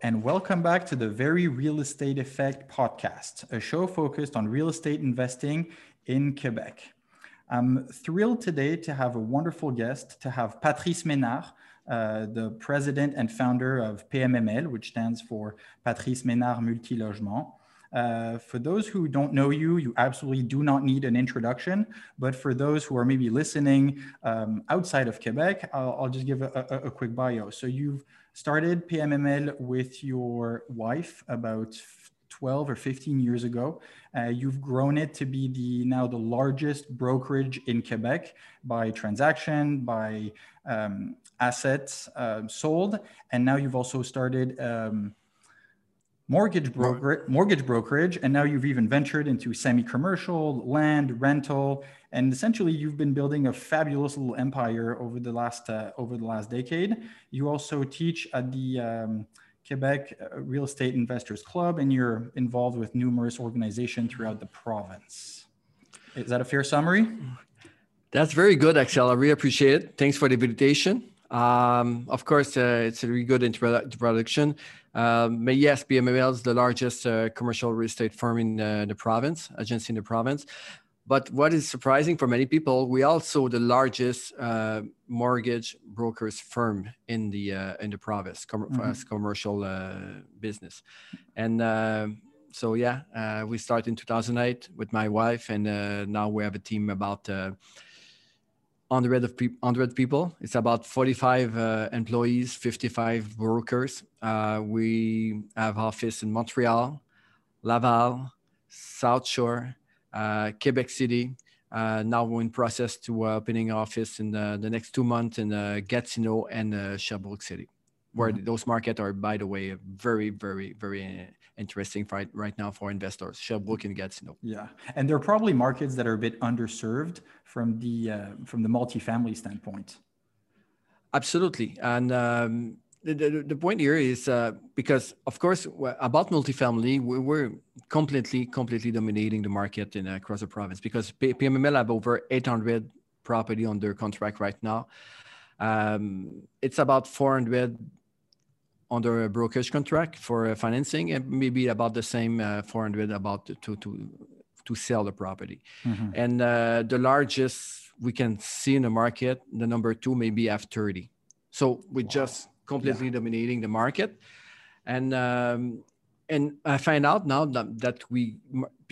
and welcome back to the Very Real Estate Effect podcast, a show focused on real estate investing in Quebec. I'm thrilled today to have a wonderful guest, to have Patrice Ménard, uh, the president and founder of PMML, which stands for Patrice Ménard Multilogement. Uh, for those who don't know you, you absolutely do not need an introduction. But for those who are maybe listening um, outside of Quebec, I'll, I'll just give a, a, a, quick bio. So you've started PMML with your wife about 12 or 15 years ago. Uh, you've grown it to be the now the largest brokerage in Quebec by transaction, by um, assets uh, sold, and now you've also started um, mortgage broker mortgage brokerage, and now you've even ventured into semi-commercial, land rental, and essentially you've been building a fabulous little empire over the last uh, over the last decade. You also teach at the um, Quebec uh, Real Estate Investors Club, and you're involved with numerous organizations throughout the province. Is that a fair summary? That's very good, Axel. I really appreciate it. Thanks for the invitation. Um, of course, uh, it's a really good introduction. Um, but yes, PMML is the largest uh, commercial real estate firm in uh, the province, agency in the province. But what is surprising for many people, we also the largest uh, mortgage brokers firm in the uh, in the province com- mm-hmm. as commercial uh, business, and uh, so yeah, uh, we started in 2008 with my wife, and uh, now we have a team about. 100 of pe- 100 people. It's about 45 employees, 55 brokers. we have office in Montreal, Laval, South Shore, uh, Quebec City. Uh, now we're in process to uh, opening office in the, the, next two months in Gatineau and Sherbrooke City, where mm-hmm. those markets are, by the way, very, very, very interesting right right now for investors. Sherbrooke and Gatineau. Yeah, and they're probably markets that are a bit underserved from the uh, from the multifamily standpoint. Absolutely, and um, the, the, the, point here is uh, because of course about multifamily we're completely completely dominating the market in across the province because PMML have over 800 property under contract right now. Um, it's about 400 under a brokerage contract for financing and maybe about the same uh, 400 about to to to sell the property. Mm-hmm. And uh, the largest we can see in the market, the number two maybe f30 So we wow. just completely yeah. dominating the market. And um, and I find out now that, that we,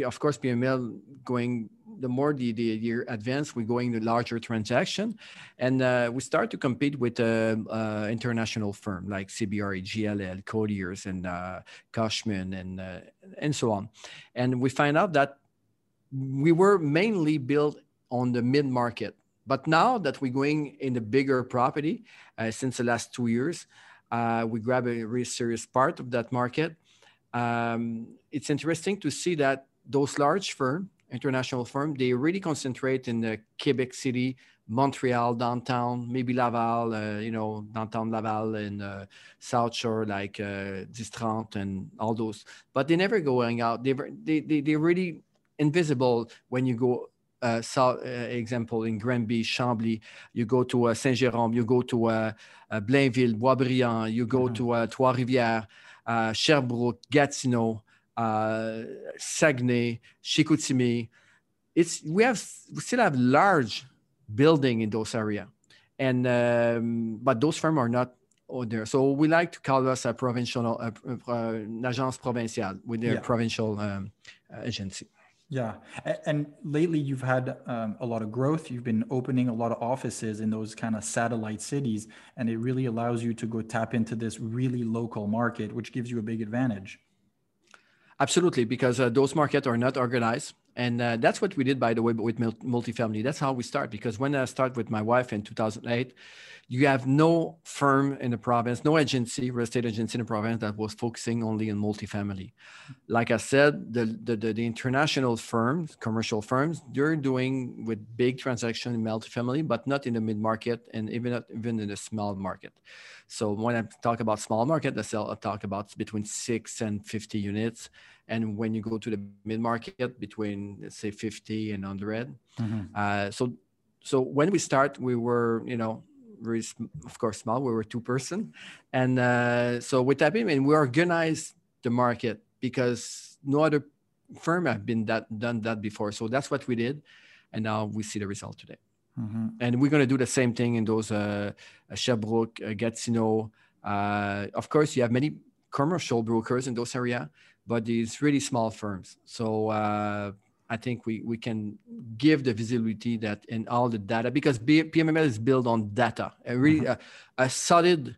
of course, PMML going the more the, the year advance, we're going the larger transaction, and uh, we start to compete with uh, uh, international firm like CBRE, JLL, Colliers, and uh, Cushman, and uh, and so on. And we find out that we were mainly built on the mid market but now that we're going in the bigger property, uh, since the last two years, we grab a really serious part of that market. Um, it's interesting to see that those large firms, international firms, they really concentrate in the Quebec City, Montreal downtown, maybe Laval, uh, you know, downtown Laval and uh, South Shore, like uh, DIX30 and all those. But they never going out. They they they they're really invisible when you go uh, uh, example in Granby, Chambly, you go to uh, Saint Jérôme, you go to uh, uh Blainville, Boisbriand, you go mm-hmm. to uh, Trois-Rivières, Sherbrooke, Gatineau, Saguenay, Chicoutimi. It's we have we still have large building in those areas, and um, but those firms are not there. So we like to call us a provincial, uh, an agence provinciale with their yeah. provincial um, agency. Yeah. And lately you've had um, a lot of growth. You've been opening a lot of offices in those kind of satellite cities, and it really allows you to go tap into this really local market, which gives you a big advantage. Absolutely, because uh, those markets are not organized. And uh, that's what we did, by the way, with multifamily. That's how we start. Because when I started with my wife in 2008, you have no firm in the province, no agency, real estate agency in the province that was focusing only on multifamily. Like I said, the, the, the, the international firms, commercial firms, they're doing with big transaction in multifamily, but not in the mid market and even not even in the small market. So when I talk about small market, I talk about between six and 50 units. And when you go to the mid market, between let's say 50 and 100. Mm-hmm. Uh, so so when we start, we were, you know, very, of course, small. We were two person, and uh, so with that, mean, we organized the market because no other firm have been that done that before. So that's what we did, and now we see the result today. Mm-hmm. And we're going to do the same thing in those uh, Sherbrooke, uh, Gatineau. Uh, of course, you have many commercial brokers in those area, but it's really small firms. So uh, I think we, we can give the visibility that in all the data because PMML is built on data, a really mm-hmm. a, a, solid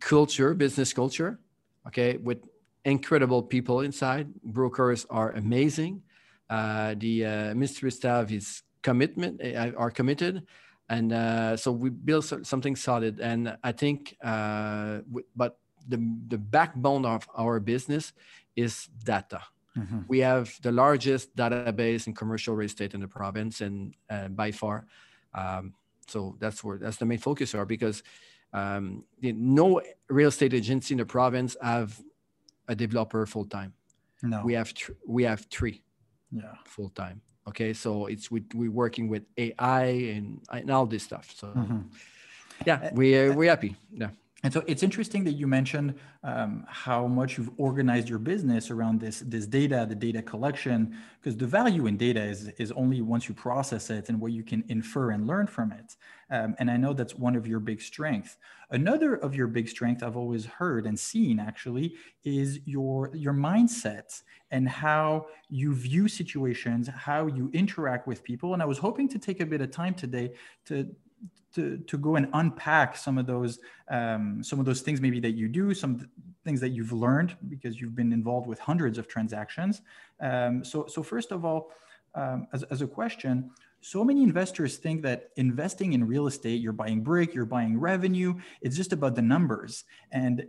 culture, business culture, okay, with incredible people inside. Brokers are amazing. Uh, the uh, mystery staff is commitment uh, are committed, and uh, so we build something solid. And I think, uh, but the the backbone of our business is data Mm-hmm. We have the largest database in commercial real estate in the province, and uh, by far. Um, so that's where that's the main focus are because um, no real estate agency in the province have a developer full time. No, we have tr- we have three. Yeah, full time. Okay, so it's we we're working with AI and and all this stuff. So mm-hmm. yeah, we uh, we're happy. Yeah. And so it's interesting that you mentioned um, how much you've organized your business around this this data, the data collection, because the value in data is is only once you process it and what you can infer and learn from it. Um, and I know that's one of your big strengths. Another of your big strength I've always heard and seen actually is your your mindset and how you view situations, how you interact with people. And I was hoping to take a bit of time today to to, to go and unpack some of those um, some of those things maybe that you do some things that you've learned because you've been involved with hundreds of transactions. Um, so so first of all um, as, as a question so many investors think that investing in real estate you're buying brick you're buying revenue it's just about the numbers. And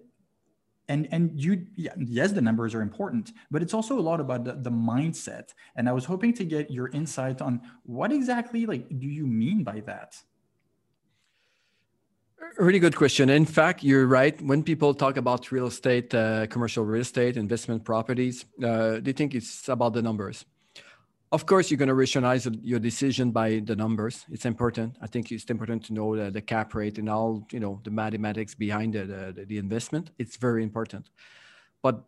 and and you yeah, yes the numbers are important but it's also a lot about the, the mindset. And i was hoping to get your insight on what exactly like do you mean by that really good question. In fact, you're right. When people talk about real estate, uh, commercial real estate, investment properties, uh, they think it's about the numbers. Of course, you're going to rationalize your decision by the numbers. It's important. I think it's important to know the, the cap rate and all you know the mathematics behind the, the, the investment. It's very important. But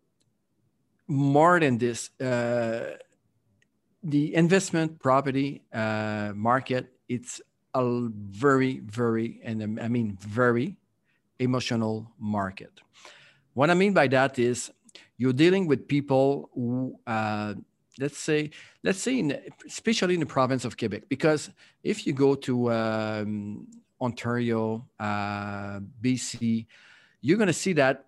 more than this, uh, the investment property uh, market it's a very, very, and I mean very emotional market. What I mean by that is you're dealing with people who, uh, let's say, let's say, in, especially in the province of Quebec, because if you go to um, Ontario, uh, BC, you're going to see that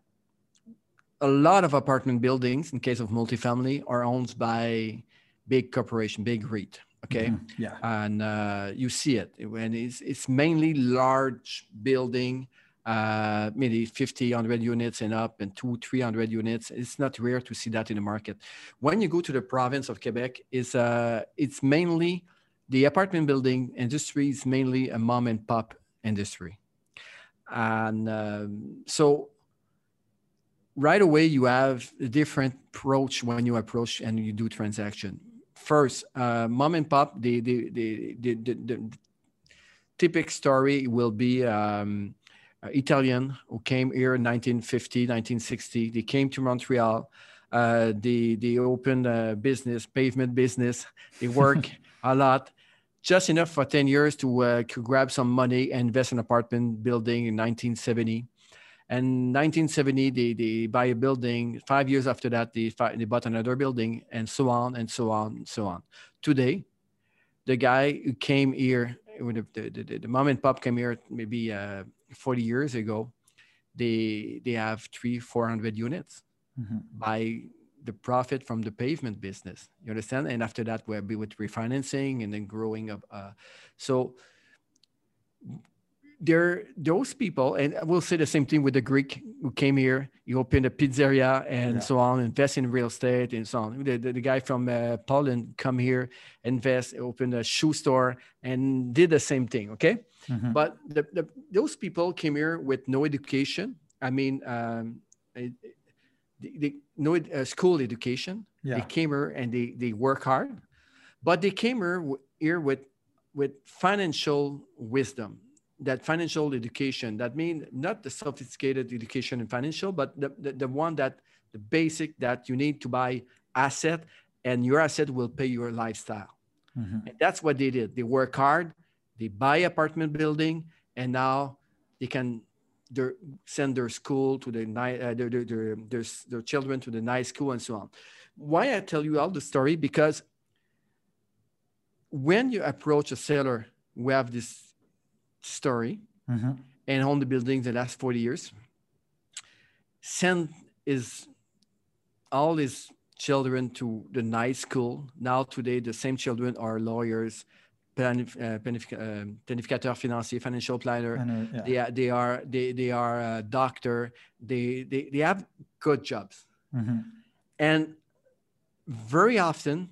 a lot of apartment buildings, in case of multifamily, are owned by big corporation, big REIT. Okay. Mm-hmm. Yeah. And uh, you see it when it's, it's mainly large building, uh, maybe 50, 100 units and up and two, 300 units. It's not rare to see that in the market. When you go to the province of Quebec, it's, uh, it's mainly the apartment building industry is mainly a mom and pop industry. And um, so right away you have a different approach when you approach and you do transaction first, uh, mom and pop, the the the the, the, the typical story will be um, uh, Italian who came here in 1950, 1960. They came to Montreal. Uh, they they opened a business, pavement business. They work a lot, just enough for 10 years to, uh, to grab some money and invest in apartment building in 1970. And 1970, they, they buy a building. Five years after that, they, they bought another building, and so on and so on and so on. Today, the guy who came here, when the, the, the, the mom and pop came here maybe uh, 40 years ago, they they have three, 400 units mm-hmm. by the profit from the pavement business. You understand? And after that, we'll be with refinancing and then growing up. Uh, so there those people and we'll say the same thing with the greek who came here he opened a pizzeria and yeah. so on invest in real estate and so on the, the, the guy from uh, poland come here invest opened a shoe store and did the same thing okay mm-hmm. but the, the, those people came here with no education i mean um, they, they, no uh, school education yeah. they came here and they, they work hard but they came here, here with with financial wisdom that financial education that means not the sophisticated education in financial but the, the, the one that the basic that you need to buy asset and your asset will pay your lifestyle. Mm-hmm. and that's what they did. They work hard they buy apartment building and now they can their, send their school to the uh, their, their, their, their, their children to the nice school and so on. Why i tell you all the story? Because when you approach a seller we have this story mm-hmm. and own the building the last 40 years send is all his children to the night school now today the same children are lawyers planif- uh, planificateur financier financial planner know, yeah. they, are, they are they, they are a doctor they, they they have good jobs mm-hmm. and very often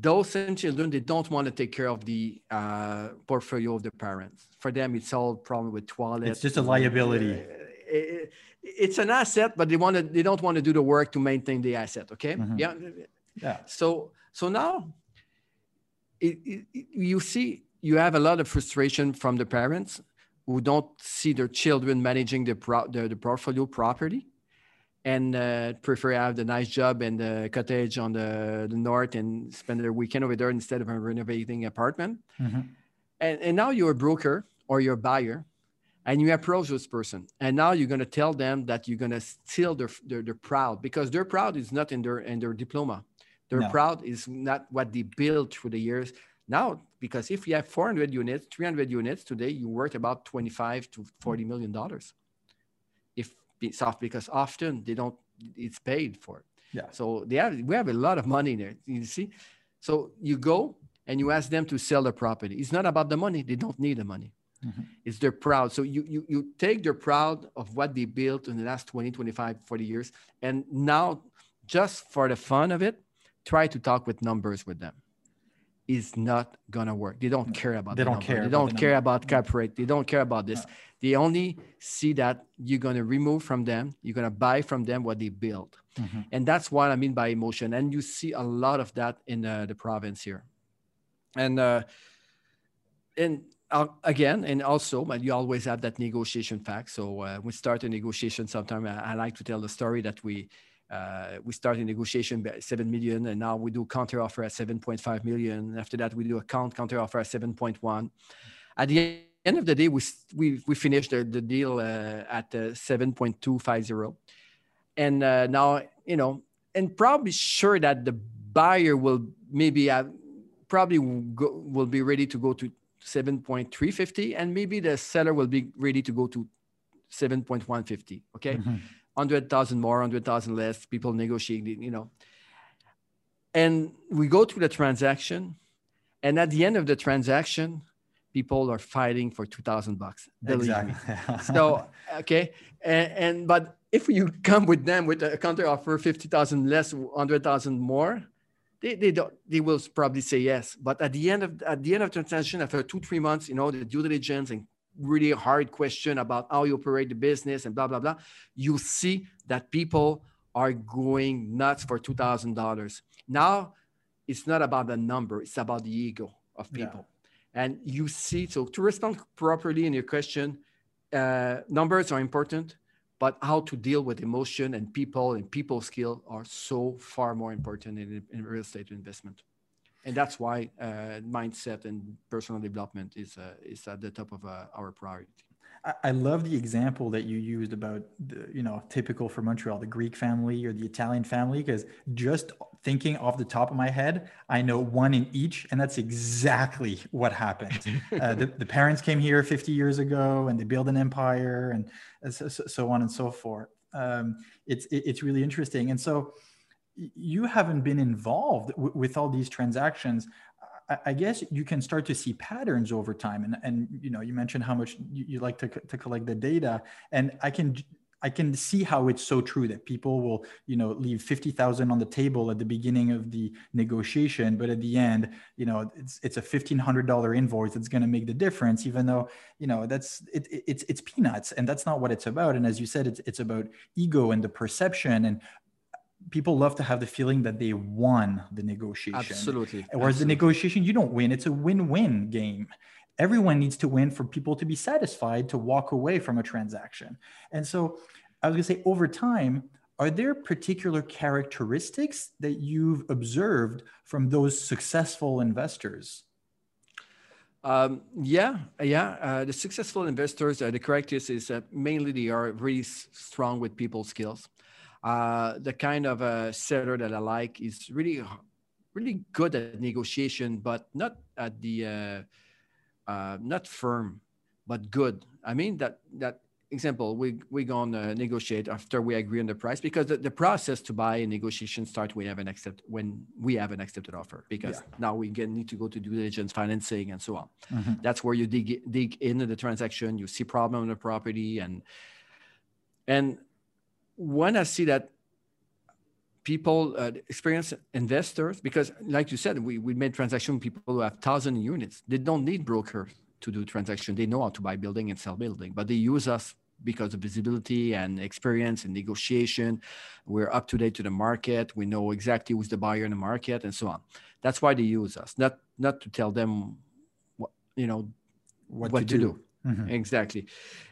those same children they don't want to take care of the uh, portfolio of the parents. For them it's all problem with toilet it's just a liability. Uh, it, it's an asset but they want to they don't want to do the work to maintain the asset okay? Mm-hmm. yeah. Yeah. So so now it, it, you see you have a lot of frustration from the parents who don't see their children managing the, pro, the, the portfolio properly and uh, prefer have the nice job and the cottage on the, the north and spend their weekend over there instead of a renovating apartment. Mm-hmm. And, and now you're a broker or you're a buyer and you approach this person and now you're going to tell them that you're going to steal their, their, their proud because their proud is not in their in their diploma their no. proud is not what they built through the years now because if you have 400 units 300 units today you're worth about 25 to 40 million dollars soft because often they don't it's paid for. Yeah. So they have we have a lot of money there you see? So you go and you ask them to sell the property. It's not about the money they don't need the money. Mm-hmm. it's their proud. So you, you you take their proud of what they built in the last 20 25 40 years and now just for the fun of it try to talk with numbers with them is not gonna work. They don't care about. They don't number. care. They don't care about cap rate. They don't care about this. They only see that you're gonna remove from them. You're gonna buy from them what they build, mm-hmm. and that's what I mean by emotion. And you see a lot of that in uh, the province here, and uh, and uh, again, and also, but you always have that negotiation fact. So uh, we start a negotiation. Sometimes I, I like to tell the story that we uh, we started negotiation at 7 million and now we do counter offer at 7.5 million. After that, we do a count counter offer at 7.1. At the end of the day, we, we, we finished the, the deal uh, at uh, 7.250. And uh, now, you know, and probably sure that the buyer will maybe have, probably will, go, will be ready to go to 7.350 and maybe the seller will be ready to go to 7.150. Okay. Mm-hmm 100,000 more, 100,000 less, people negotiating, you know. And we go through the transaction, and at the end of the transaction, people are fighting for 2,000 bucks. Exactly. so, okay. And, and, but if you come with them with a counter offer 50,000 less, 100,000 more, they, they don't they will probably say yes but at the end of at the end of the transaction after two three months you know the due diligence and really hard question about how you operate the business and blah blah blah you see that people are going nuts for $2000 now it's not about the number it's about the ego of people. Yeah. and you see so to respond properly in your question uh, numbers are important but how to deal with emotion and people and people skill are so far more important in, in real estate investment and that's why uh, mindset and personal development is uh, is at the top of uh, our priority. I love the example that you used about the, you know typical for Montreal, the Greek family or the Italian family, because just thinking off the top of my head, I know one in each, and that's exactly what happened. uh, the, the, parents came here 50 years ago, and they built an empire, and so, so on and so forth. Um, it's it's really interesting, and so you haven't been involved w- with all these transactions I, guess you can start to see patterns over time. And and you know you mentioned how much you, you like to, to collect the data. And i can I can see how it's so true that people will, you know, leave 50,000 on the table at the beginning of the negotiation, but at the end, you know, it's, it's a $1,500 invoice that's going to make the difference, even though, you know, that's, it, it's, it's peanuts. And that's not what it's about. And as you said, it's, it's about ego and the perception. And people love to have the feeling that they won the negotiation. Absolutely. Whereas Absolutely. the negotiation, you don't win. It's a win-win game. everyone needs to win for people to be satisfied to walk away from a transaction. And so I was going to say over time, are there particular characteristics that you've observed from those successful investors? Um, yeah, yeah. Uh, the successful investors, uh, the characteristics is that mainly they are really strong with people skills. Uh, the kind of a seller that I like is really, really good at negotiation, but not at the, uh, uh, not firm, but good. I mean that that example, we we gonna negotiate after we agree on the price because the, the process to buy a negotiation start we have an accept when we have an accepted offer because yeah. now we get, need to go to due diligence, financing, and so on. Mm-hmm. That's where you dig dig into the transaction, you see problem on the property, and and when I see that people uh, experienced investors because like you said we, we made transaction people who have thousand units they don't need brokers to do transaction they know how to buy building and sell building but they use us because of visibility and experience and negotiation. We're up to date to the market. We know exactly who's the buyer in the market and so on. That's why they use us, not not to tell them what you know what, what to, do. do. Mm-hmm. Exactly.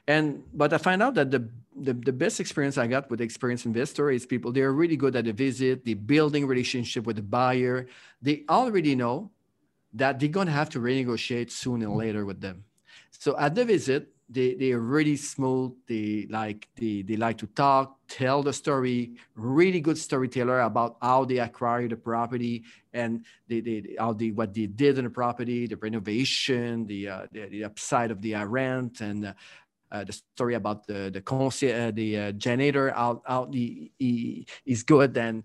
And but I find out that the, the the best experience I got with experienced investor is people they're really good at the visit, the building relationship with the buyer. They already know that they're gonna have to renegotiate soon or later with them. So at the visit, they they are really smooth. They like they they like to talk, tell the story. Really good storyteller about how they acquired the property and they, they how they what they did in the property, the renovation, the uh, the, the, upside of the uh, rent, and uh, the story about the the concierge, uh, the uh, janitor out out he, he is good. And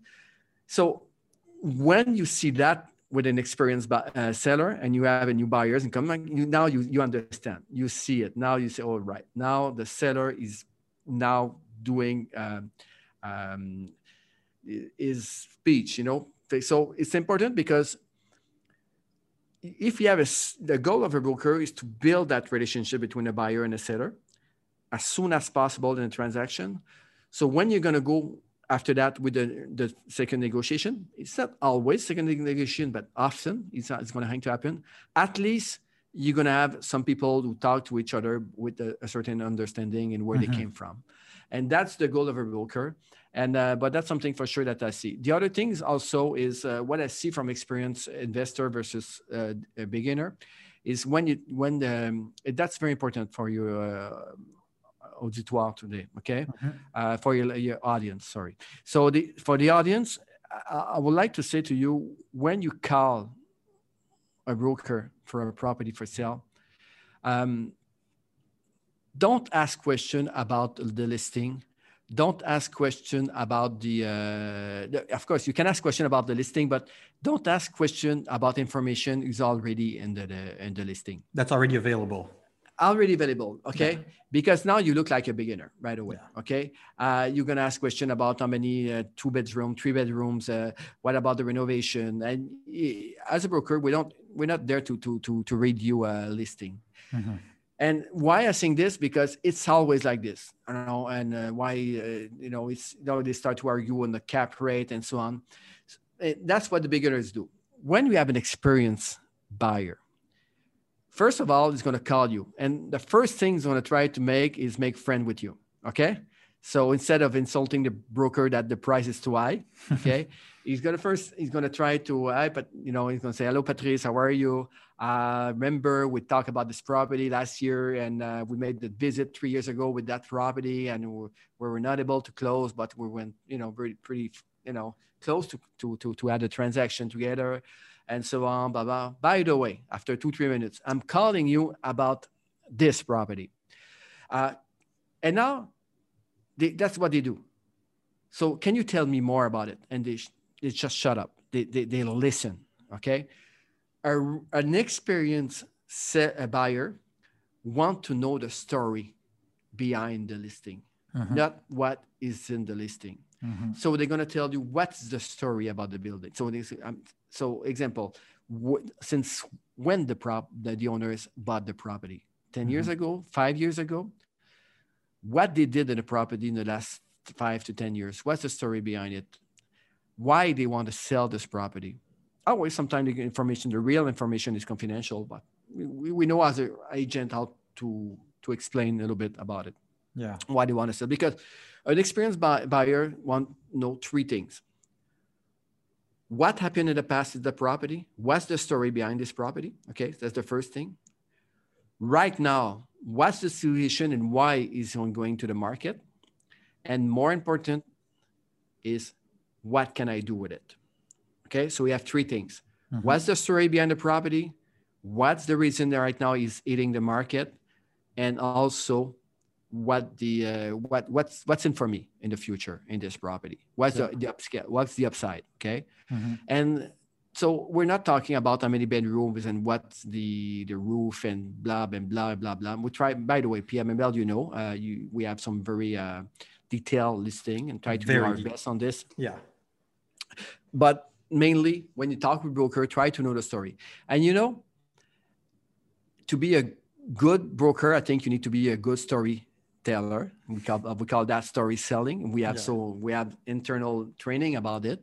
so when you see that with an experienced uh, seller and you have a new buyers and you, now you, you understand you see it. Now you say oh right. Now the seller is now doing um, um, his speech you know? So it's important because if you have a the goal of a broker is to build that relationship between a buyer and a seller as soon as possible in a transaction. So when you're going to go after that with the, the second negotiation it's not always second negotiation but often it's, it's going to have to happen. At least you're going to have some people who talk to each other with a, a certain understanding and where mm-hmm. they came from. And that's the goal of a broker. And uh, but that's something for sure that i see. The other things also is uh, what i see from experienced investor versus uh, a beginner is when you when the, um, that's very important for you uh, auditoire today, okay? Mm-hmm. Uh, for your, your audience, sorry. So the, for the audience, I, I would like to say to you, when you call a broker for a property for sale, um, don't ask question about the listing don't ask question about the, uh, the, of course you can ask question about the listing but don't ask question about information is already in the, the in the listing that's already available already available okay? Yeah. because now you look like a beginner right away yeah. okay? Uh, you're gonna ask question about how many uh, two bedroom three bedrooms uh, what about the renovation? And as a broker we don't we're not there to to to, to read you a listing. Mm-hmm. and why i think this? Because it's always like this i don't know and uh, why uh, you know it's you know they start to argue on the cap rate and so on. That's what the beginners do. When we have an experienced buyer first of all, he's going to call you. And the first thing he's going to try to make is make friend with you. Okay. So instead of insulting the broker that the price is too high, okay, he's gonna first he's gonna try to uh, but you know he's gonna say hello Patrice, how are you? Uh, remember we talked about this property last year and uh, we made the visit three years ago with that property and we, we were not able to close, but we went you know pretty pretty you know close to to to to add a transaction together and so on, blah, blah. By the way, after two, three minutes, I'm calling you about this property. Uh, and now they, that's what they do. So can you tell me more about it? And they, they just shut up. They, they, they listen, okay? A, an experienced a buyer want to know the story behind the listing, mm-hmm. not what is in the listing. Mm-hmm. So they're going to tell you what's the story about the building. So say, um, so example, since when the prop the, the owners bought the property? 10 mm-hmm. years ago, five years ago? What they did in the property in the last five to 10 years? What's the story behind it? Why they want to sell this property? Always sometimes the information, the real information is confidential, but we, we know as an agent how to to explain a little bit about it. Yeah. Why they want to sell because an experienced buy, buyer want know three things. What happened in the past is the property. What's the story behind this property? Okay, that's the first thing. Right now, what's the situation and why is on going to the market? And more important is what can I do with it? Okay, so we have three things. Mm-hmm. What's the story behind the property? What's the reason that right now is eating the market? And also what the uh, what what's what's in for me in the future in this property? What's yeah. the, the upscale what's the upside okay? Mm-hmm. and so we're not talking about how many bedrooms and what's the the roof and blah and blah blah blah we try by the way pmml you know uh, you we have some very uh, detailed listing and try to very do our best on this. yeah. But mainly when you talk with broker try to know the story. And you know to be a good broker i think you need to be a good story teller. We call we call that story selling. We have yeah. so we have internal training about it,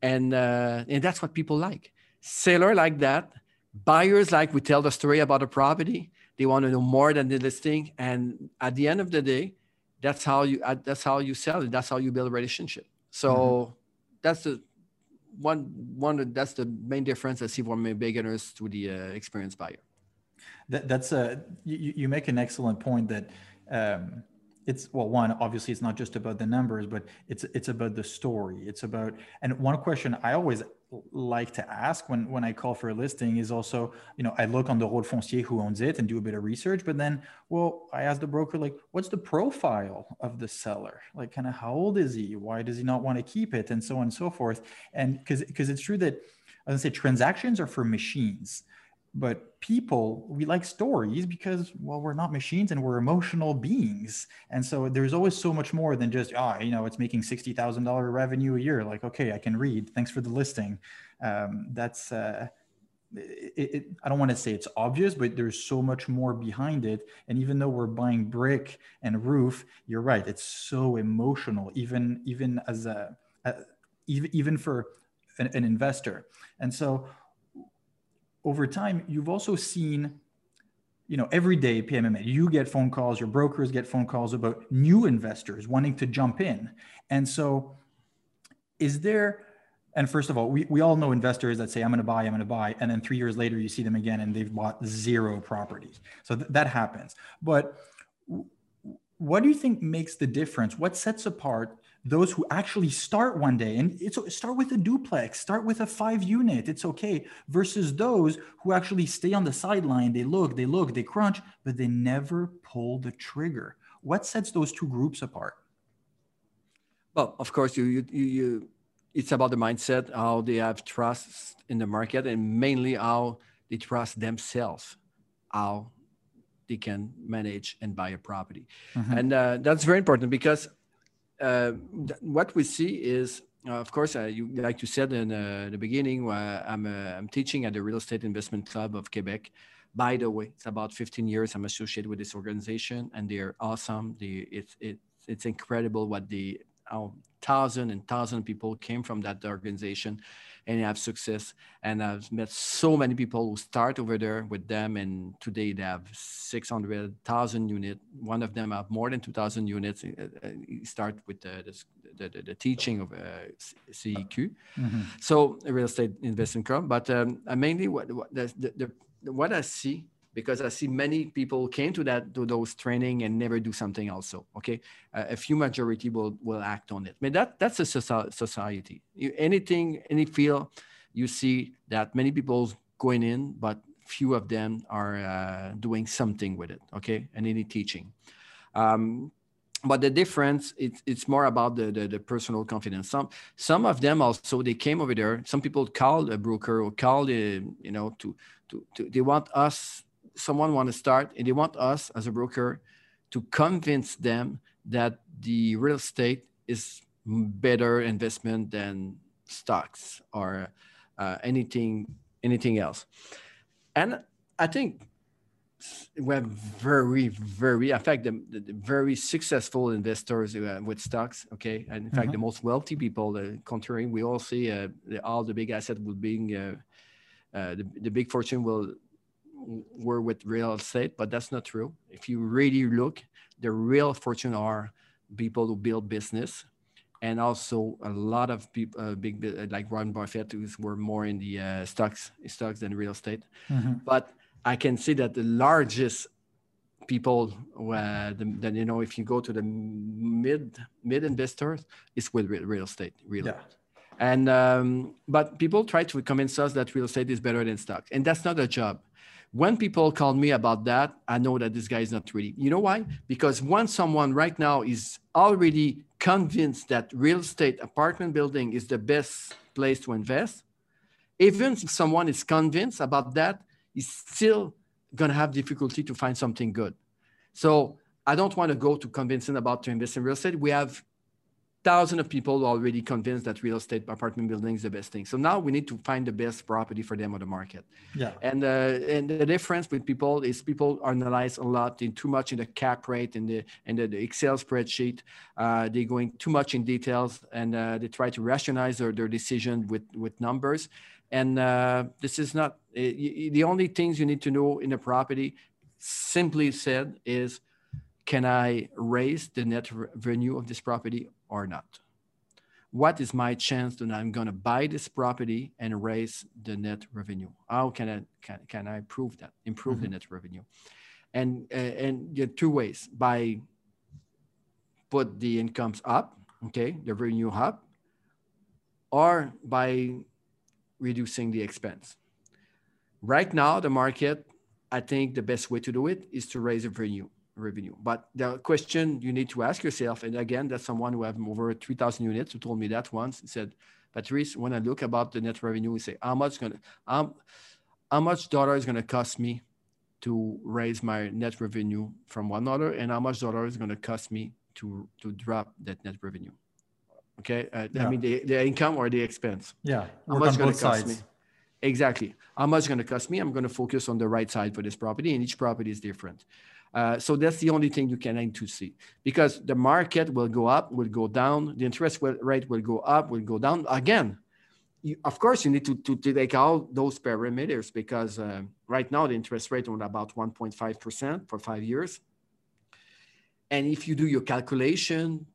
and uh, and that's what people like. Seller like that. Buyers like we tell the story about a property. They want to know more than the listing, and at the end of the day, that's how you uh, that's how you sell it. That's how you build a relationship. So mm-hmm. that's the one one that's the main difference I see from beginners to the uh, experienced buyer. That, that's a you, you make an excellent point that um, it's well one obviously it's not just about the numbers but it's it's about the story. It's about and one question i always like to ask when when i call for a listing is also you know i look on the rôle foncier who owns it and do a bit of research but then well i ask the broker like what's the profile of the seller? Like kind of how old is he? Why does he not want to keep it? And so on and so forth. And because because it's true that i say transactions are for machines but people we like stories because well we're not machines and we're emotional beings and so there's always so much more than just ah oh, you know it's making $60000 revenue a year like okay i can read thanks for the listing um, that's uh, it, it, I don't want to say it's obvious, but there's so much more behind it. And even though we're buying brick and roof, you're right. It's so emotional, even even as a, a even even for an, an investor. And so over time, you've also seen, you know, every day PMML, you get phone calls, your brokers get phone calls about new investors wanting to jump in. And so, is there, and first of all, we, we all know investors that say, I'm going to buy, I'm going to buy. And then three years later, you see them again and they've bought zero properties. So th- that happens. But what do you think makes the difference? What sets apart those who actually start one day. And it's start with a duplex start with a five unit it's okay versus those who actually stay on the sideline. They look they look they crunch but they never pull the trigger. What sets those two groups apart? Well of course you you, you it's about the mindset how they have trust in the market and mainly how they trust themselves how they can manage and buy a property. Mm-hmm. and uh, that's very important because what we see is, uh, of course, uh, you like you said in uh, the beginning, uh, I'm uh, I'm teaching at the Real Estate Investment Club of Quebec. By the way, it's about 15 years I'm associated with this organization, and they're awesome. The it's it, it's incredible what the how thousand and thousand people came from that organization and have success. And I've met so many people who start over there with them, and today they have 600,000 units. One of them have more than 2,000 units. Uh, uh, start with the, the, the, the teaching of uh, CEQ, mm-hmm. so real estate investment club. But um, mainly what, what the, the, what I see because I see many people came to that to those training and never do something also. Okay, uh, a few majority will will act on it. But that that's a society. Anything, any field, you see that many people going in, but few of them are uh, doing something with it. Okay, and any teaching. Um, but the difference it's, it's more about the, the, the, personal confidence some some of them also they came over there some people called a broker or called a, you know to, to, to they want us someone want to start and they want us as a broker to convince them that the real estate is better investment than stocks or uh, anything anything else and i think we have very very in fact the, the very successful investors uh, with stocks okay and in mm-hmm. fact the most wealthy people the contrary we all see uh, the, all the big asset will being uh, uh, the, the big fortune will were with real estate, but that's not true. If you really look, the real fortune are people who build business, and also a lot of people, uh, big like Warren Buffett, who were more in the uh, stocks, stocks than real estate. Mm-hmm. But I can see that the largest people, uh, the, the, you know, if you go to the mid mid investors, it's with real, estate, real. Yeah. And um, but people try to convince us that real estate is better than stocks, and that's not a job. When people call me about that, I know that this guy is not really. You know why? Because once someone right now is already convinced that real estate apartment building is the best place to invest, even if someone is convinced about that, he's still going to have difficulty to find something good. So I don't want to go to convincing about to invest in real estate. We have thousands of people already convinced that real estate apartment building is the best thing. So now we need to find the best property for them on the market. Yeah. And uh, and the difference with people is people analyze a lot in too much in the cap rate and the and the, Excel spreadsheet. Uh, they're going too much in details and uh, they try to rationalize their, their decision with with numbers. And uh, this is not the only things you need to know in a property. Simply said is can I raise the net revenue of this property or not? What is my chance that I'm going to buy this property and raise the net revenue? How can I can, can I prove that? Improve mm-hmm. the net revenue, and uh, and yeah, two ways by put the incomes up, okay, the revenue up, or by reducing the expense. Right now, the market, I think the best way to do it is to raise the revenue revenue. But the question you need to ask yourself, and again, that's someone who have over 3,000 units who told me that once. He said, Patrice, when I look about the net revenue, we say, how much gonna, um, how much dollar is going to cost me to raise my net revenue from one dollar, and how much dollar is going to cost me to to drop that net revenue? Okay, uh, yeah. I mean the, the income or the expense. Yeah, how much is going to cost me? Exactly. How much going to cost me? I'm going to focus on the right side for this property, and each property is different. Uh, so that's the only thing you can aim to see because the market will go up, will go down, the interest rate will go up, will go down. Again, you, of course, you need to, to, take all those parameters because uh, right now the interest rate on about 1.5% for five years. And if you do your calculation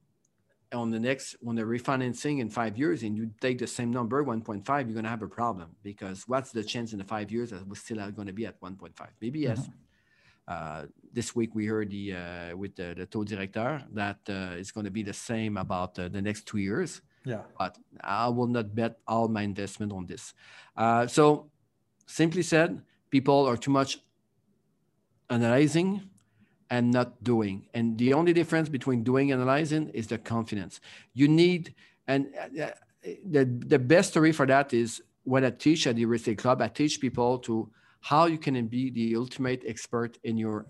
on the next, on the refinancing in five years and you take the same number, 1.5, you're going to have a problem because what's the chance in the five years that we're still going to be at 1.5? Maybe yes. Mm-hmm this week we heard the uh, with the, the taux directeur that uh, it's going to be the same about the next two years. Yeah. But I will not bet all my investment on this. so, simply said, people are too much analyzing and not doing. And the only difference between doing and analyzing is the confidence. You need, and uh, the, the best story for that is when I teach at the real estate club, I teach people to how you can be the ultimate expert in your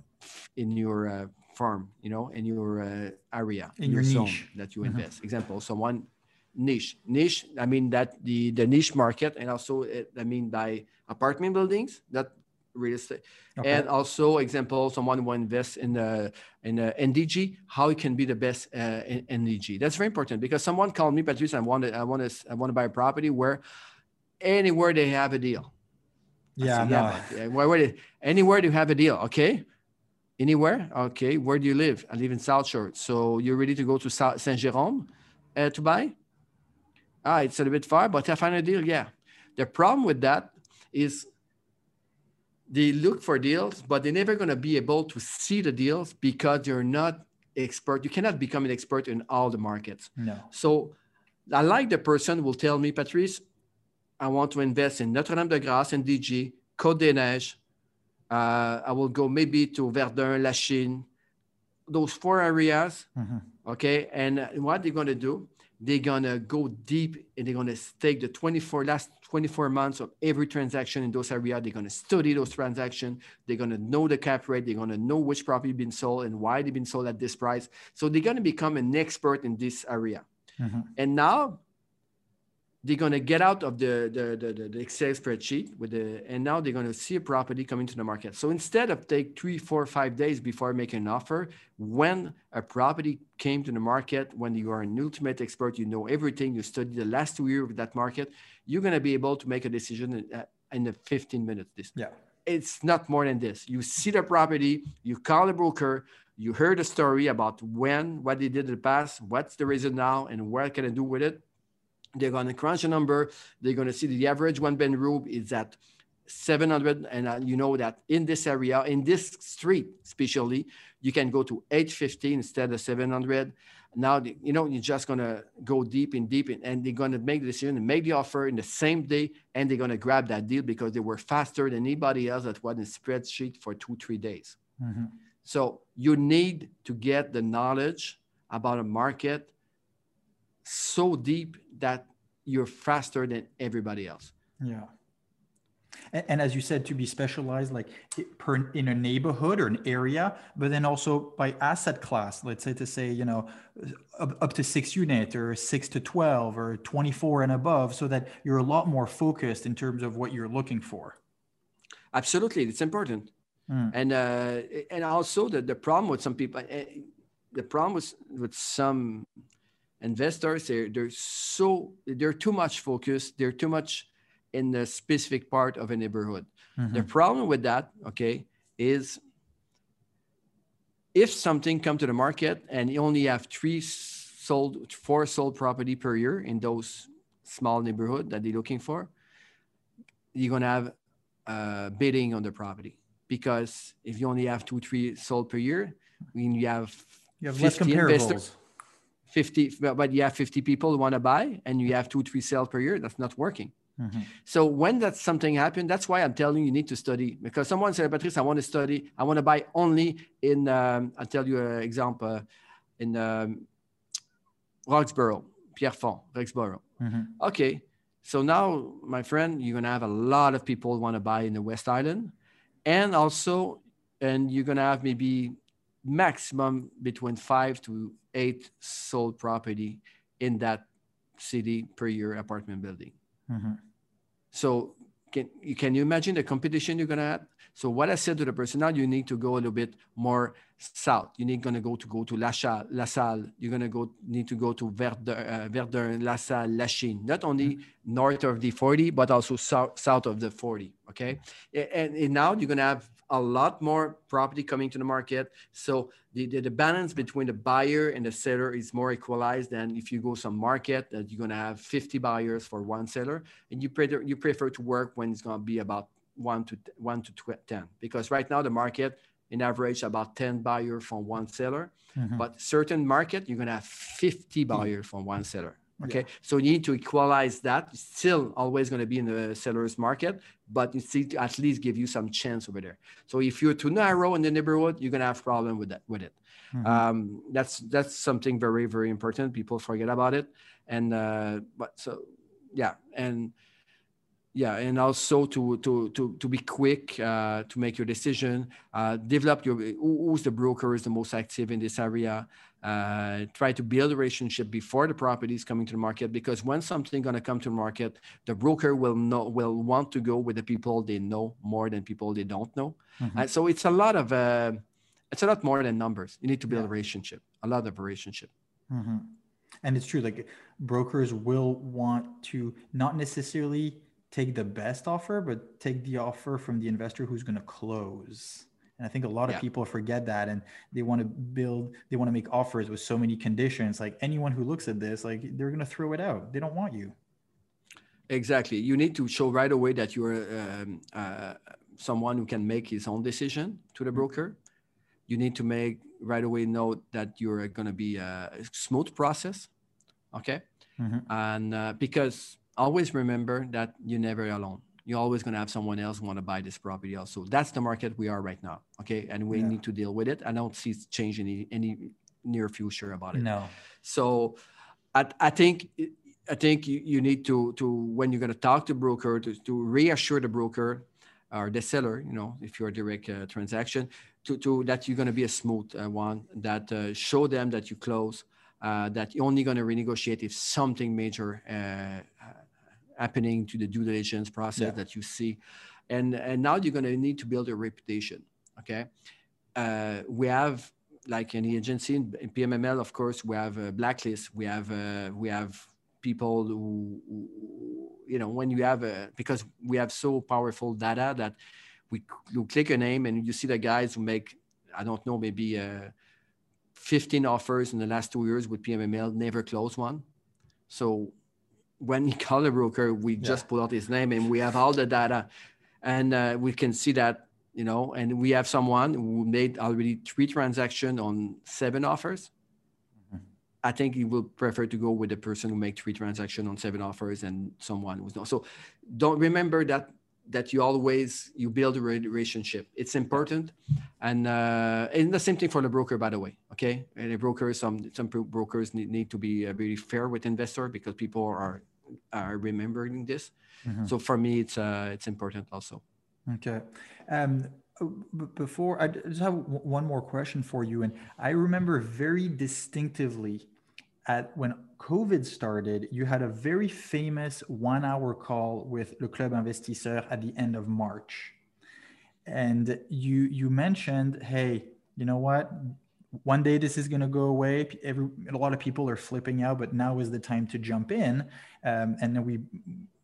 in your uh, farm you know in your uh, area in, your, your zone that you mm-hmm. invest. Example someone niche. Niche i mean that the the niche market and also it, i mean by apartment buildings that real estate. Okay. and also example someone who invests in the in the ndg how it can be the best uh, in ndg that's very important because someone called me patrice i want to i want to i want to buy a property where anywhere they have a deal yeah, said, no. yeah. Where, where, anywhere to have a deal, okay? Anywhere, okay. Where do you live? I live in South Shore. So you're ready to go to Saint Jerome uh, to buy? Ah, it's a little bit far, but I find a deal. Yeah. The problem with that is they look for deals, but they're never going to be able to see the deals because you're not expert. You cannot become an expert in all the markets. No. So I like the person will tell me, Patrice, I want to invest in Notre-Dame-de-Grâce and DG, Côte des Neiges. Uh, I will go maybe to Verdun, La Lachine, those four areas. Mm-hmm. Okay. And what they're going to do, they're going to go deep and they're going to take the 24 last 24 months of every transaction in those areas. They're going to study those transactions. They're going to know the cap rate. They're going to know which property been sold and why they've been sold at this price. So they're going to become an expert in this area. Mm-hmm. And now they're going to get out of the, the, the, the, Excel spreadsheet with the, and now they're going to see a property coming to the market. So instead of take three, four, five days before making an offer, when a property came to the market, when you are an ultimate expert, you know everything, you study the last two years of that market, you're going to be able to make a decision in, uh, in the 15 minutes. This, yeah. it's not more than this. You see the property, you call the broker, you heard a story about when, what they did in the past, what's the reason now, and what can I do with it. They're going to crunch a number. They're going to see the average one bedroom is at 700. And uh, you know that in this area, in this street, especially, you can go to 850 instead of 700. Now, you know, you're just going to go deep and deep, in, and they're going to make the decision and make the offer in the same day, and they're going to grab that deal because they were faster than anybody else that was in spreadsheet for two, three days. Mm-hmm. So you need to get the knowledge about a market so deep that you're faster than everybody else. Yeah. And, and, as you said, to be specialized like per, in a neighborhood or an area, but then also by asset class, let's say to say, you know, up, up to six unit or six to 12 or 24 and above, so that you're a lot more focused in terms of what you're looking for. Absolutely. It's important. Mm. And uh, and also the, the problem with some people, uh, the problem with, with some investors, they're, they're so, they're too much focused. They're too much in the specific part of a neighborhood. Mm-hmm. The problem with that, okay, is if something come to the market and you only have three sold, four sold property per year in those small neighborhood that they're looking for, you're gonna have uh, bidding on the property because if you only have two, three sold per year, when you have, you have less comparables. 50, but you have 50 people who want to buy and you have two, three sales per year, that's not working. Mm-hmm. So when that something happened, that's why I'm telling you, you need to study because someone said, Patrice, I want to study. I want to buy only in, um, I'll tell you an example, uh, in um, Roxboro, Pierrefonds, Roxboro. Mm-hmm. Okay. So now, my friend, you're going to have a lot of people want to buy in the West Island and also and you're going to have maybe maximum between five to eight sold property in that city per year apartment building mm-hmm. so can, you can you imagine the competition you're going to have so what I said to the person, now you need to go a little bit more south. You need going to go to go to La Salle, La Salle. You're going to go need to go to Verdun, uh, Verdun La Salle, Lachine. Not only mm-hmm. north of the 40, but also south, south of the 40. Okay, and, and now you're going to have a lot more property coming to the market. So the, the, the, balance between the buyer and the seller is more equalized than if you go some market that you're going to have 50 buyers for one seller and you prefer, you prefer to work when it's going to be about one to one to 10 because right now the market in average about 10 buyers from one seller. Mm-hmm. but certain market you're going to have 50 buyers from one seller okay? Yeah. so you need to equalize that. It's still always going to be in the seller's market but you see at least give you some chance over there. So if you're too narrow in the neighborhood you're going to have problem with that with it. Mm-hmm. um, that's that's something very very important. People forget about it. And uh, but so yeah. And yeah and also to to to, to be quick uh, to make your decision uh, develop your who's the broker is the most active in this area uh, try to build a relationship before the property is coming to the market because when something going to come to the market the broker will know will want to go with the people they know more than people they don't know mm-hmm. and so it's a lot of uh, it's a lot more than numbers you need to build yeah. a relationship a lot of relationship mm-hmm. and it's true like brokers will want to not necessarily take the best offer, but take the offer from the investor who's going to close. And I think a lot of yeah. people forget that and they want to build, they want to make offers with so many conditions. Like anyone who looks at this, like they're going to throw it out. They don't want you. Exactly. You need to show right away that you're um, uh, someone who can make his own decision to the mm-hmm. broker. You need to make right away know that you're going to be a smooth process. Okay. Mm-hmm. And uh, because always remember that you're never alone. You're always going to have someone else want to buy this property also. That's the market we are right now. Okay. And we yeah. need to deal with it. I don't see change any, any near future about it. No. So I, I think, I think you, you need to, to, when you're going to talk to broker to, to reassure the broker or the seller, you know, if you're a direct uh, transaction to, to that you're going to be a smooth uh, one that uh, show them that you close, uh, that you're only going to renegotiate if something major uh, happening to the due diligence process yeah. that you see and and now you're going to need to build a reputation okay uh, we have like any agency in, in, pmml of course we have a blacklist we have uh, we have people who, who, you know when you have a because we have so powerful data that we, we click a name and you see the guys who make, I don't know, maybe uh, 15 offers in the last two years with PMML, never close one. So when you call a broker, we yeah. just pull out his name and we have all the data and uh, we can see that, you know, and we have someone who made already three transactions on seven offers. Mm-hmm. I think he will prefer to go with the person who make three transactions on seven offers and someone who's not. So don't remember that that you always you build a relationship. It's important. And uh, and the same thing for the broker by the way okay? And the broker some some brokers need, need to be uh, very fair with investor because people are are remembering this. Mm-hmm. so for me it's uh it's important also. Okay. Um before i just have one more question for you. And i remember very distinctively at when COVID started, you had a very famous one hour call with Le Club Investisseur at the end of March. And you you mentioned, hey, you know what? One day this is going to go away. Every, a lot of people are flipping out, but now is the time to jump in. Um, and then we,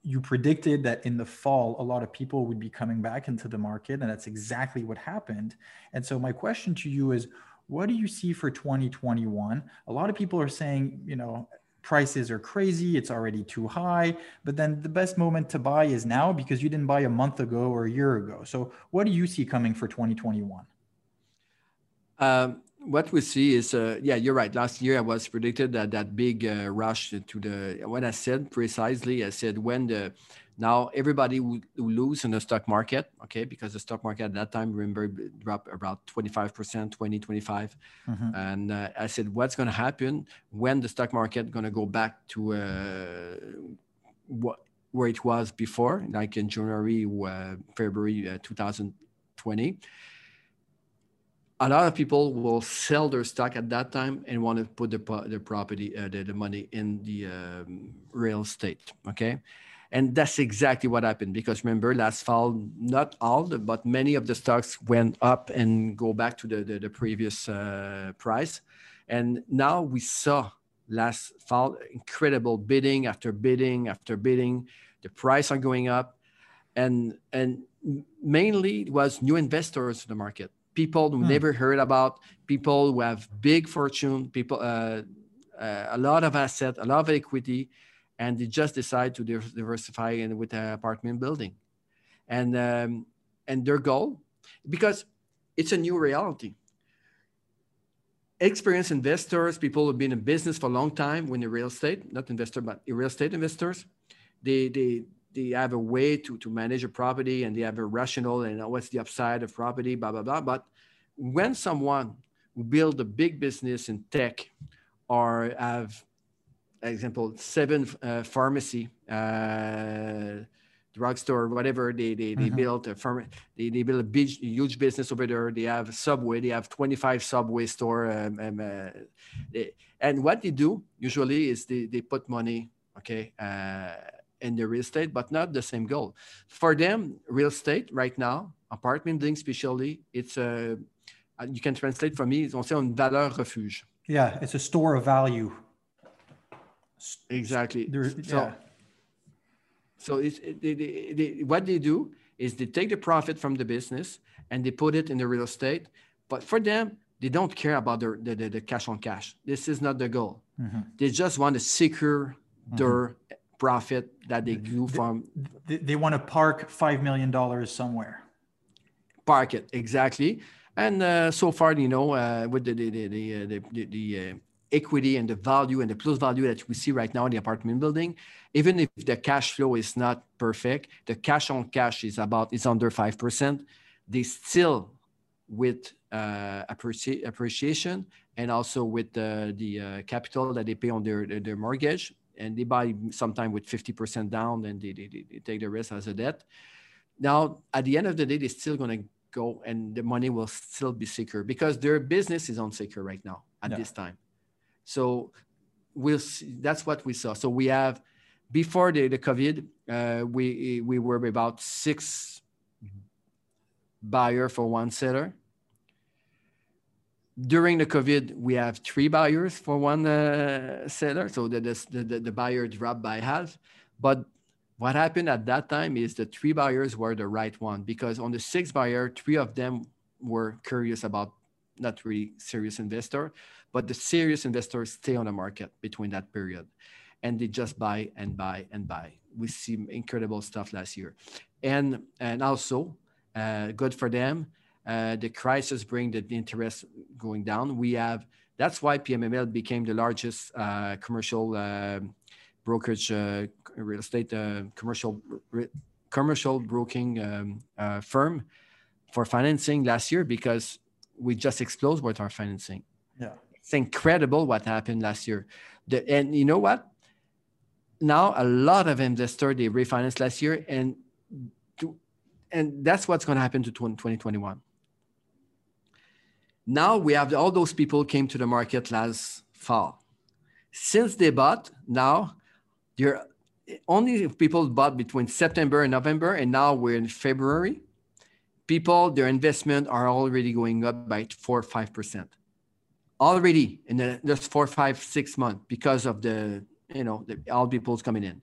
you predicted that in the fall, a lot of people would be coming back into the market, and that's exactly what happened. And so my question to you is, what do you see for 2021? A lot of people are saying, you know, prices are crazy, it's already too high, but then the best moment to buy is now because you didn't buy a month ago or a year ago. So, what do you see coming for 2021? Um, what we see is, uh, yeah, you're right. Last year I was predicted that that big uh, rush to the, what I said precisely, I said when the, now everybody would lose in the stock market, okay, because the stock market at that time, remember, dropped about 25%, 20, 25. Mm-hmm. And uh, I said, what's going to happen when the stock market going to go back to uh, what where it was before, like in January, uh, February uh, 2020? a lot of people will sell their stock at that time and want to put the, the property, uh, the, the money in the um, real estate. Okay. And that's exactly what happened because remember last fall, not all, but many of the stocks went up and go back to the, the, the previous uh, price. And now we saw last fall incredible bidding after bidding after bidding. The price are going up. And, and mainly it was new investors to the market, people who hmm. never heard about, people who have big fortune, people, uh, uh, a lot of asset, a lot of equity, and they just decide to diversify in, with an apartment building. And um, and their goal because it's a new reality. Experienced investors people who've been in business for a long time when in real estate not investor but real estate investors they they they have a way to to manage a property and they have a rational and what's the upside of property blah blah blah. But when someone build a big business in tech or have example, seven uh, pharmacy, uh, drugstore, whatever they they, they mm-hmm. built a farm, they, they build a big huge business over there. They have Subway, they have 25 Subway store, um, um, uh, they, and what they do usually is they they put money, okay. Uh, in the real estate, but not the same goal. For them, real estate right now, apartment building especially, it's a, uh, you can translate for me, on say une valeur refuge. Yeah, it's a store of value. Exactly. so, yeah. so it's, they, they, they, what they do is they take the profit from the business and they put it in the real estate. But for them, they don't care about their, the, the, the cash on cash. This is not the goal. Mm-hmm. They just want to secure mm-hmm. their profit that they do from. They, they want to park $5 million somewhere. Park it, exactly. And uh, so far, you know, uh, with the, the, the, the, the, the uh, equity and the value and the plus value that we see right now in the apartment building, even if the cash flow is not perfect, the cash on cash is about is under five percent. They still with uh, appreci- appreciation and also with the, the uh, capital that they pay on their, their, their mortgage and they buy sometime with 50% down and they, they, they take the rest as a debt. Now at the end of the day they're still going to go and the money will still be secure because their business is unsecure right now at this time so we'll see, that's what we saw. So we have before the, the COVID, uh, we we were about six buyer for one seller. During the COVID, we have three buyers for one uh, seller. So the, the, the, the buyer dropped by half. But What happened at that time is the three buyers were the right one because on the six buyer, three of them were curious about not really serious investor, but the serious investors stay on the market between that period and they just buy and buy and buy. We see incredible stuff last year. And, and also, uh, good for them. Uh, the crisis bring the interest going down. We have that's why PMML became the largest uh, commercial uh, brokerage uh, real estate uh, commercial re- commercial broking um, firm for financing last year because we just exploded with our financing. Yeah, it's incredible what happened last year. The, and you know what? Now a lot of investors they refinanced last year and to, and that's what's going to happen to 2021 now we have all those people came to the market last fall. Since they bought, now they're only people bought between September and November, and now we're in February. People, their investment are already going up by four or five percent already in the just four, five, six months because of the you know the, all people's coming in.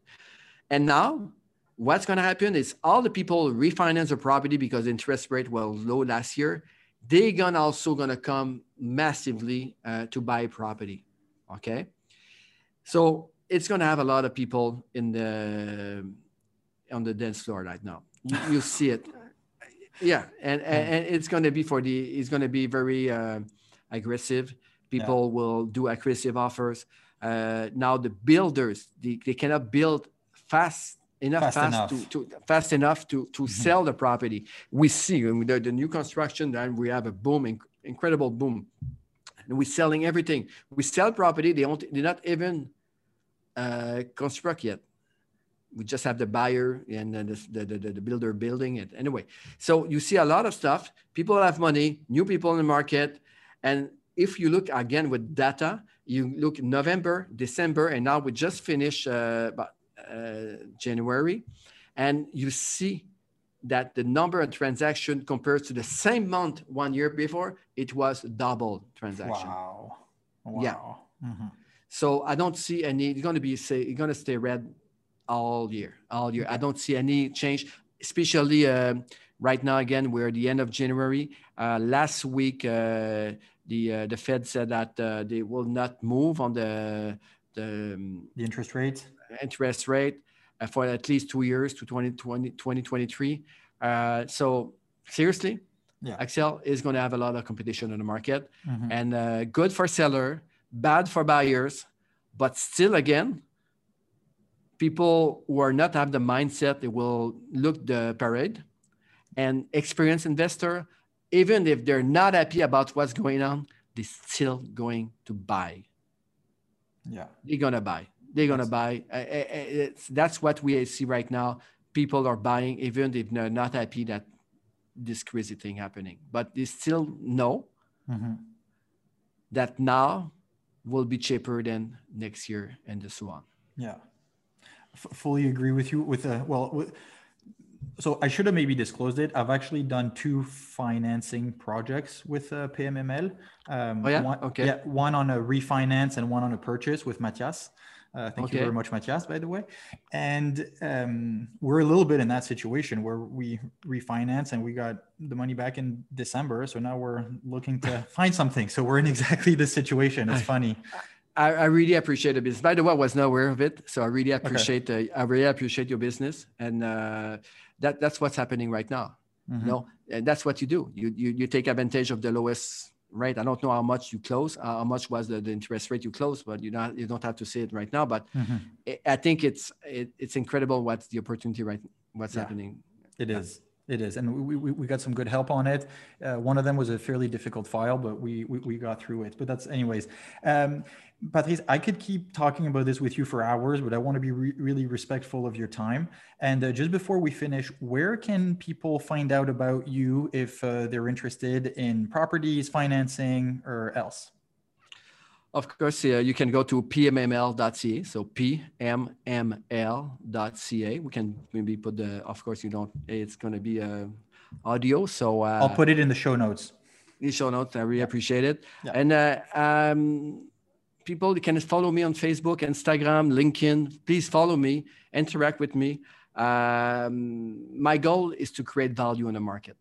And now what's going to happen is all the people refinance their property because interest rate was low last year they're gonna also gonna come massively uh, to buy property. Okay, so it's gonna have a lot of people in the on the dance floor right now. You, you see it, yeah, and, and, and it's gonna be for the it's gonna be very uh, aggressive. People yeah. will do aggressive offers. Uh, now the builders they, they cannot build fast enough fast, fast enough. To, to, fast enough to to mm-hmm. sell the property. We see the, the new construction, and we have a boom, inc- incredible boom, and we're selling everything. We sell property; they don't, they're not even uh, construct yet. We just have the buyer and the, the, the, the builder building it anyway. So you see a lot of stuff. People have money, new people in the market, and if you look again with data, you look November, December, and now we just finished uh, about uh, January, and you see that the number of transaction compared to the same month one year before, it was double transaction. Wow. wow. Yeah. Mm-hmm. So I don't see any. It's going to be say it's going to stay red all year, all year. I don't see any change, especially uh, right now. Again, we're at the end of January. Uh, last week, uh, the uh, the Fed said that uh, they will not move on the the, um, the interest rate interest rate uh, for at least two years to 2020, 2023. Uh, so seriously, yeah. Axel is going to have a lot of competition in the market mm-hmm. and uh, good for seller, bad for buyers, but still again, people who are not have the mindset, they will look the parade and experienced investor, even if they're not happy about what's going on, they're still going to buy. Yeah. They're going to buy they're going to buy. It's, that's what we see right now. People are buying, even if they're not happy that this crazy thing happening, but they still know mm-hmm. that now will be cheaper than next year and so on. Yeah, fully agree with you. With uh, well, with, so I should have maybe disclosed it. I've actually done two financing projects with uh, PMML. Um, oh yeah, one, okay. Yeah, one on a refinance and one on a purchase with Matthias. Uh, thank okay. you very much, Matthias, by the way. And um, we're a little bit in that situation where we refinance and we got the money back in December. So now we're looking to find something. So we're in exactly this situation. It's funny. I, I, really appreciate the business. By the way, I was not aware of it, so I really appreciate. Okay. Uh, I really appreciate your business, and uh, that that's what's happening right now. Mm-hmm. You know, and that's what you do. You, you you take advantage of the lowest right? I don't know how much you close, uh, how much was the, the, interest rate you close, but you not you don't have to say it right now. But mm-hmm. it, I think it's it, it's incredible what's the opportunity right what's yeah, happening. It is. It is, and we, we, we got some good help on it. Uh, one of them was a fairly difficult file, but we we, we got through it. But that's anyways. Um, Patrice, I could keep talking about this with you for hours, but I want to be re- really respectful of your time. And uh, just before we finish, where can people find out about you if uh, they're interested in properties, financing, or else? Of course, uh, you can go to pmml.ca. So pmml.ca. We can maybe put the. Of course, you don't. It's going to be uh, audio. So uh, I'll put it in the show notes. The show notes. I really appreciate it. Yeah. And uh, um, people you can follow me on facebook instagram linkedin please follow me interact with me um, my goal is to create value in the market.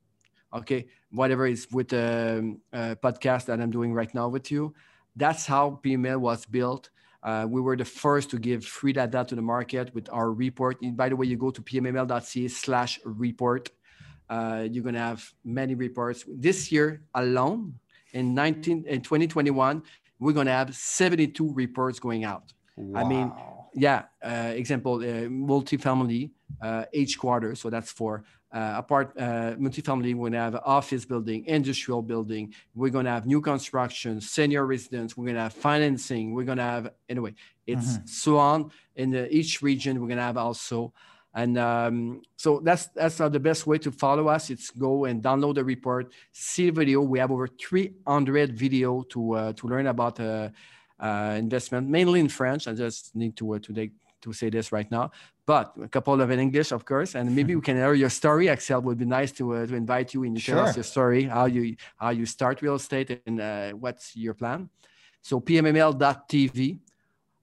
Okay, whatever is with the uh, podcast that I'm doing right now with you, that's how PMML was built. Uh, we were the first to give free data to the market with our report. And by the way, you go to pmml.ca slash report. Uh, you're going to have many reports. This year alone, in 19 in 2021, we're going to have 72 reports going out. Wow. I mean, yeah, uh, example, uh, multifamily, uh, each quarter. So that's for uh, apart uh, multifamily. We're gonna have office building, industrial building. We're gonna have new construction, senior residence. We're gonna have financing. We're gonna have anyway. It's mm-hmm. so on in the, each region. We're gonna have also. And um, so that's that's the best way to follow us. It's go and download the report, see the video. We have over 300 video to uh, to learn about uh, investment, mainly in French. I just need to uh, to to say this right now, but a couple of in English, of course. And maybe we can hear your story. Axel would be nice to uh, to invite you and you sure. tell us your story, how you how you start real estate and uh, what's your plan. So pmml.tv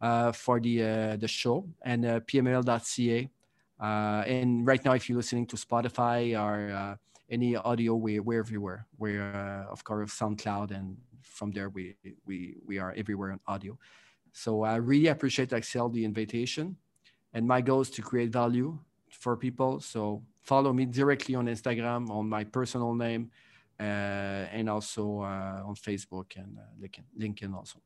uh, for the uh, the show and uh, pmml.ca. Uh, and right now, if you're listening to Spotify or uh, any audio, we, we're everywhere. We're of course SoundCloud, and from there we we we are everywhere on audio. So I really appreciate Axel the invitation. And my goal is to create value for people. So follow me directly on Instagram on my personal name uh, and also uh, on Facebook and uh, LinkedIn also.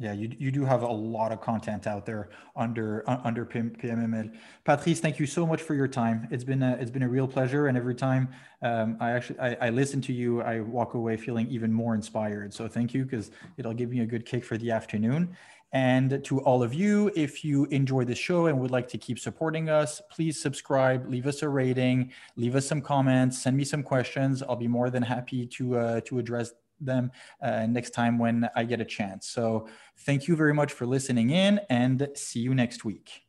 Yeah, you, you do have a lot of content out there under under PMML. Patrice, thank you so much for your time. It's been a, it's been a real pleasure, and every time um, I actually I, I, listen to you, I walk away feeling even more inspired. So thank you because it'll give me a good kick for the afternoon. And to all of you, if you enjoy the show and would like to keep supporting us, please subscribe, leave us a rating, leave us some comments, send me some questions. I'll be more than happy to uh, to address them uh, next time when I get a chance. So thank you very much for listening in and see you next week.